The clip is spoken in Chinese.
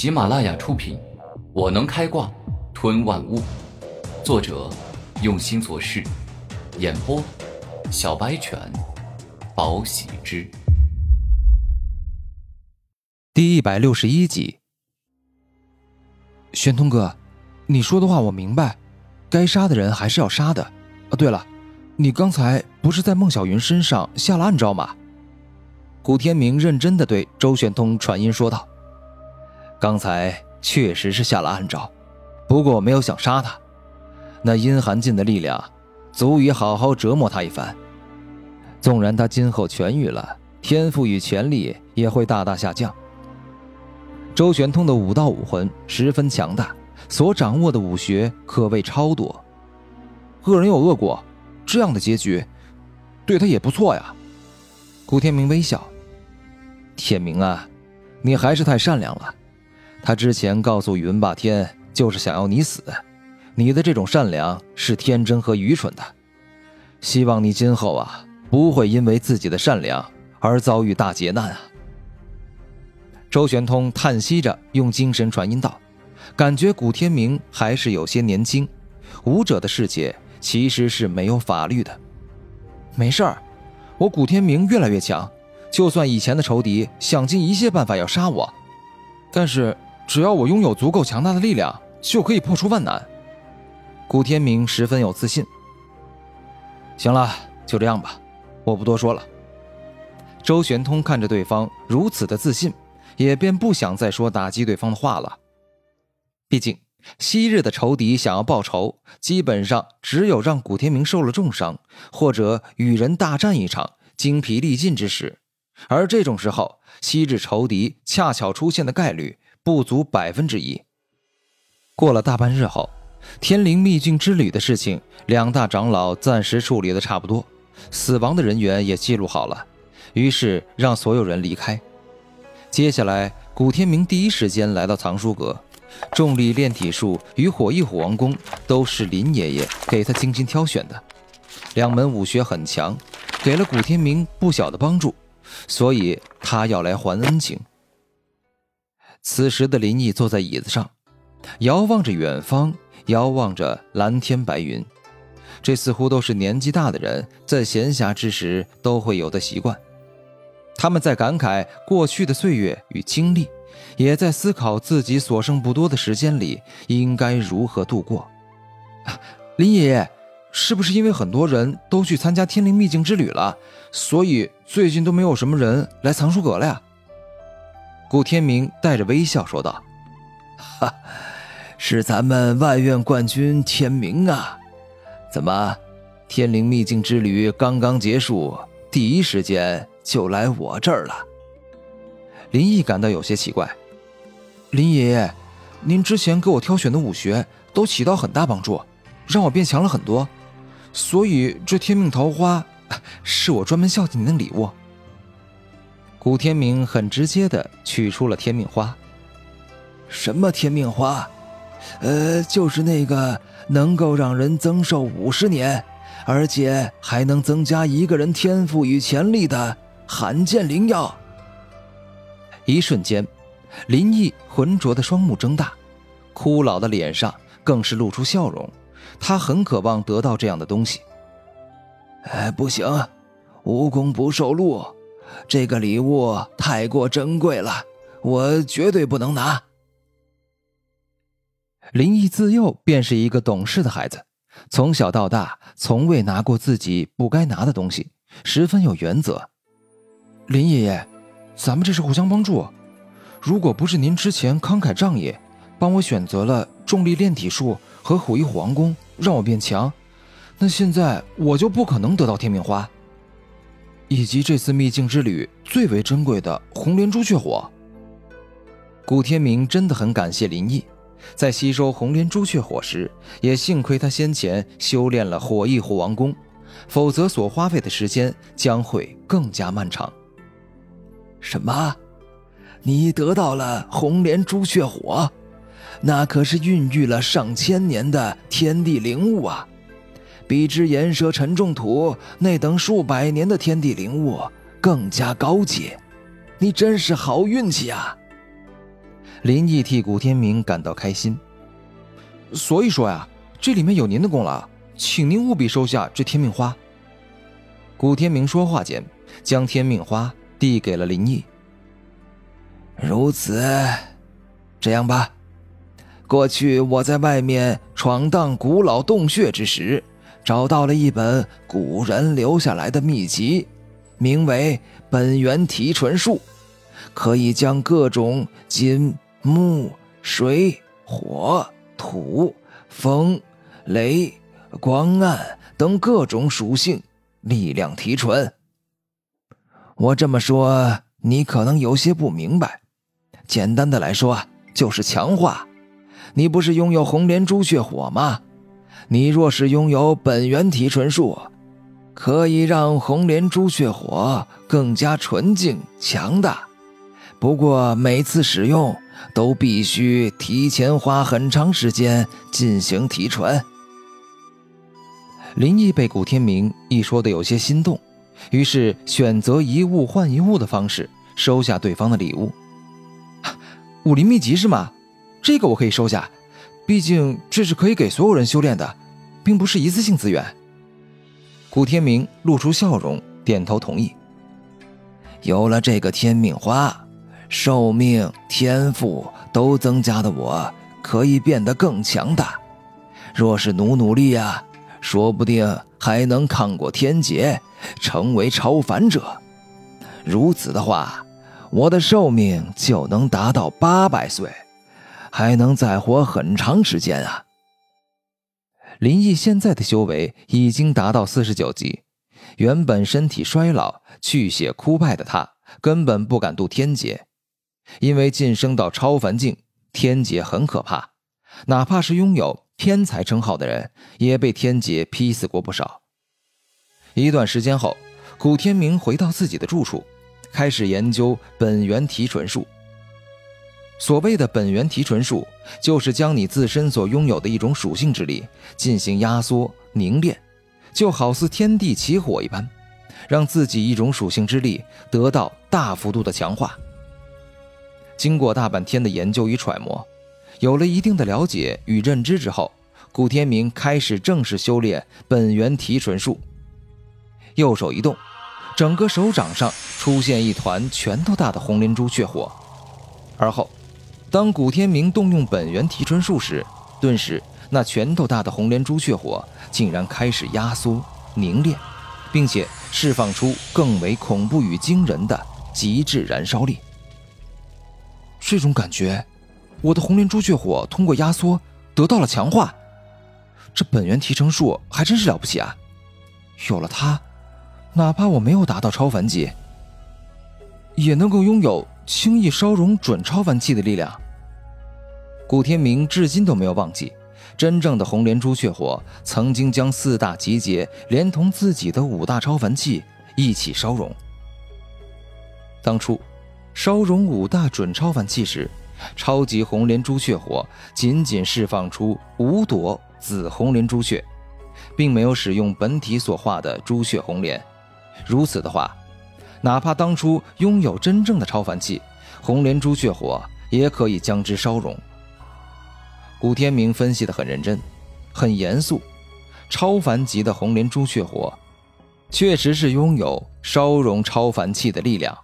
喜马拉雅出品，《我能开挂吞万物》，作者用心做事，演播小白犬，宝喜之，第一百六十一集。玄通哥，你说的话我明白，该杀的人还是要杀的。啊，对了，你刚才不是在孟小云身上下了暗招吗？古天明认真的对周玄通传音说道：“刚才确实是下了暗招，不过我没有想杀他。那阴寒劲的力量，足以好好折磨他一番。纵然他今后痊愈了，天赋与潜力也会大大下降。周玄通的武道武魂十分强大，所掌握的武学可谓超多。恶人有恶果，这样的结局，对他也不错呀。”古天明微笑。天明啊，你还是太善良了。他之前告诉宇文霸天，就是想要你死。你的这种善良是天真和愚蠢的。希望你今后啊，不会因为自己的善良而遭遇大劫难啊。周玄通叹息着，用精神传音道：“感觉古天明还是有些年轻。武者的世界其实是没有法律的。没事儿。”我古天明越来越强，就算以前的仇敌想尽一切办法要杀我，但是只要我拥有足够强大的力量，就可以破除万难。古天明十分有自信。行了，就这样吧，我不多说了。周玄通看着对方如此的自信，也便不想再说打击对方的话了。毕竟昔日的仇敌想要报仇，基本上只有让古天明受了重伤，或者与人大战一场。精疲力尽之时，而这种时候，昔日仇敌恰巧出现的概率不足百分之一。过了大半日后，天灵秘境之旅的事情，两大长老暂时处理的差不多，死亡的人员也记录好了，于是让所有人离开。接下来，古天明第一时间来到藏书阁，重力炼体术与火翼虎王功都是林爷爷给他精心挑选的，两门武学很强。给了古天明不小的帮助，所以他要来还恩情。此时的林毅坐在椅子上，遥望着远方，遥望着蓝天白云，这似乎都是年纪大的人在闲暇之时都会有的习惯。他们在感慨过去的岁月与经历，也在思考自己所剩不多的时间里应该如何度过。林爷爷。是不是因为很多人都去参加天灵秘境之旅了，所以最近都没有什么人来藏书阁了呀？古天明带着微笑说道：“哈，是咱们外院冠军天明啊！怎么，天灵秘境之旅刚刚结束，第一时间就来我这儿了？”林毅感到有些奇怪：“林爷爷，您之前给我挑选的武学都起到很大帮助，让我变强了很多。”所以这天命桃花，是我专门孝敬您的礼物。古天明很直接的取出了天命花。什么天命花？呃，就是那个能够让人增寿五十年，而且还能增加一个人天赋与潜力的罕见灵药。一瞬间，林毅浑浊的双目睁大，枯老的脸上更是露出笑容。他很渴望得到这样的东西。哎，不行，无功不受禄，这个礼物太过珍贵了，我绝对不能拿。林毅自幼便是一个懂事的孩子，从小到大从未拿过自己不该拿的东西，十分有原则。林爷爷，咱们这是互相帮助。如果不是您之前慷慨仗义，帮我选择了重力炼体术和虎翼虎王功。让我变强，那现在我就不可能得到天命花，以及这次秘境之旅最为珍贵的红莲朱雀火。古天明真的很感谢林毅，在吸收红莲朱雀火时，也幸亏他先前修炼了火翼虎王功，否则所花费的时间将会更加漫长。什么？你得到了红莲朱雀火？那可是孕育了上千年的天地灵物啊，比之岩蛇沉重土那等数百年的天地灵物更加高阶，你真是好运气啊！林毅替古天明感到开心。所以说呀，这里面有您的功劳，请您务必收下这天命花。古天明说话间，将天命花递给了林毅。如此，这样吧，过去我在外面闯荡古老洞穴之时，找到了一本古人留下来的秘籍，名为《本源提纯术》，可以将各种金、木、水、火。土、风、雷、光、暗等各种属性力量提纯。我这么说，你可能有些不明白。简单的来说，就是强化。你不是拥有红莲朱雀火吗？你若是拥有本源提纯术，可以让红莲朱雀火更加纯净强大。不过每次使用。都必须提前花很长时间进行提纯。林毅被古天明一说的有些心动，于是选择一物换一物的方式收下对方的礼物。武林秘籍是吗？这个我可以收下，毕竟这是可以给所有人修炼的，并不是一次性资源。古天明露出笑容，点头同意。有了这个天命花。寿命、天赋都增加的我，可以变得更强大。若是努努力呀，说不定还能抗过天劫，成为超凡者。如此的话，我的寿命就能达到八百岁，还能再活很长时间啊！林毅现在的修为已经达到四十九级，原本身体衰老、去血枯败的他，根本不敢渡天劫。因为晋升到超凡境，天劫很可怕，哪怕是拥有天才称号的人，也被天劫劈死过不少。一段时间后，古天明回到自己的住处，开始研究本源提纯术。所谓的本源提纯术，就是将你自身所拥有的一种属性之力进行压缩凝练，就好似天地起火一般，让自己一种属性之力得到大幅度的强化。经过大半天的研究与揣摩，有了一定的了解与认知之后，古天明开始正式修炼本源提纯术。右手一动，整个手掌上出现一团拳头大的红莲珠血火。而后，当古天明动用本源提纯术时，顿时那拳头大的红莲朱雀火竟然开始压缩凝练，并且释放出更为恐怖与惊人的极致燃烧力。这种感觉，我的红莲朱雀火通过压缩得到了强化。这本源提成术还真是了不起啊！有了它，哪怕我没有达到超凡级，也能够拥有轻易烧融准超凡器的力量。古天明至今都没有忘记，真正的红莲朱雀火曾经将四大集结，连同自己的五大超凡器一起烧融。当初。烧融五大准超凡器时，超级红莲朱雀火仅仅释放出五朵紫红莲朱雀，并没有使用本体所化的朱雀红莲。如此的话，哪怕当初拥有真正的超凡气，红莲朱雀火也可以将之烧融。古天明分析的很认真，很严肃。超凡级的红莲朱雀火，确实是拥有烧融超凡气的力量。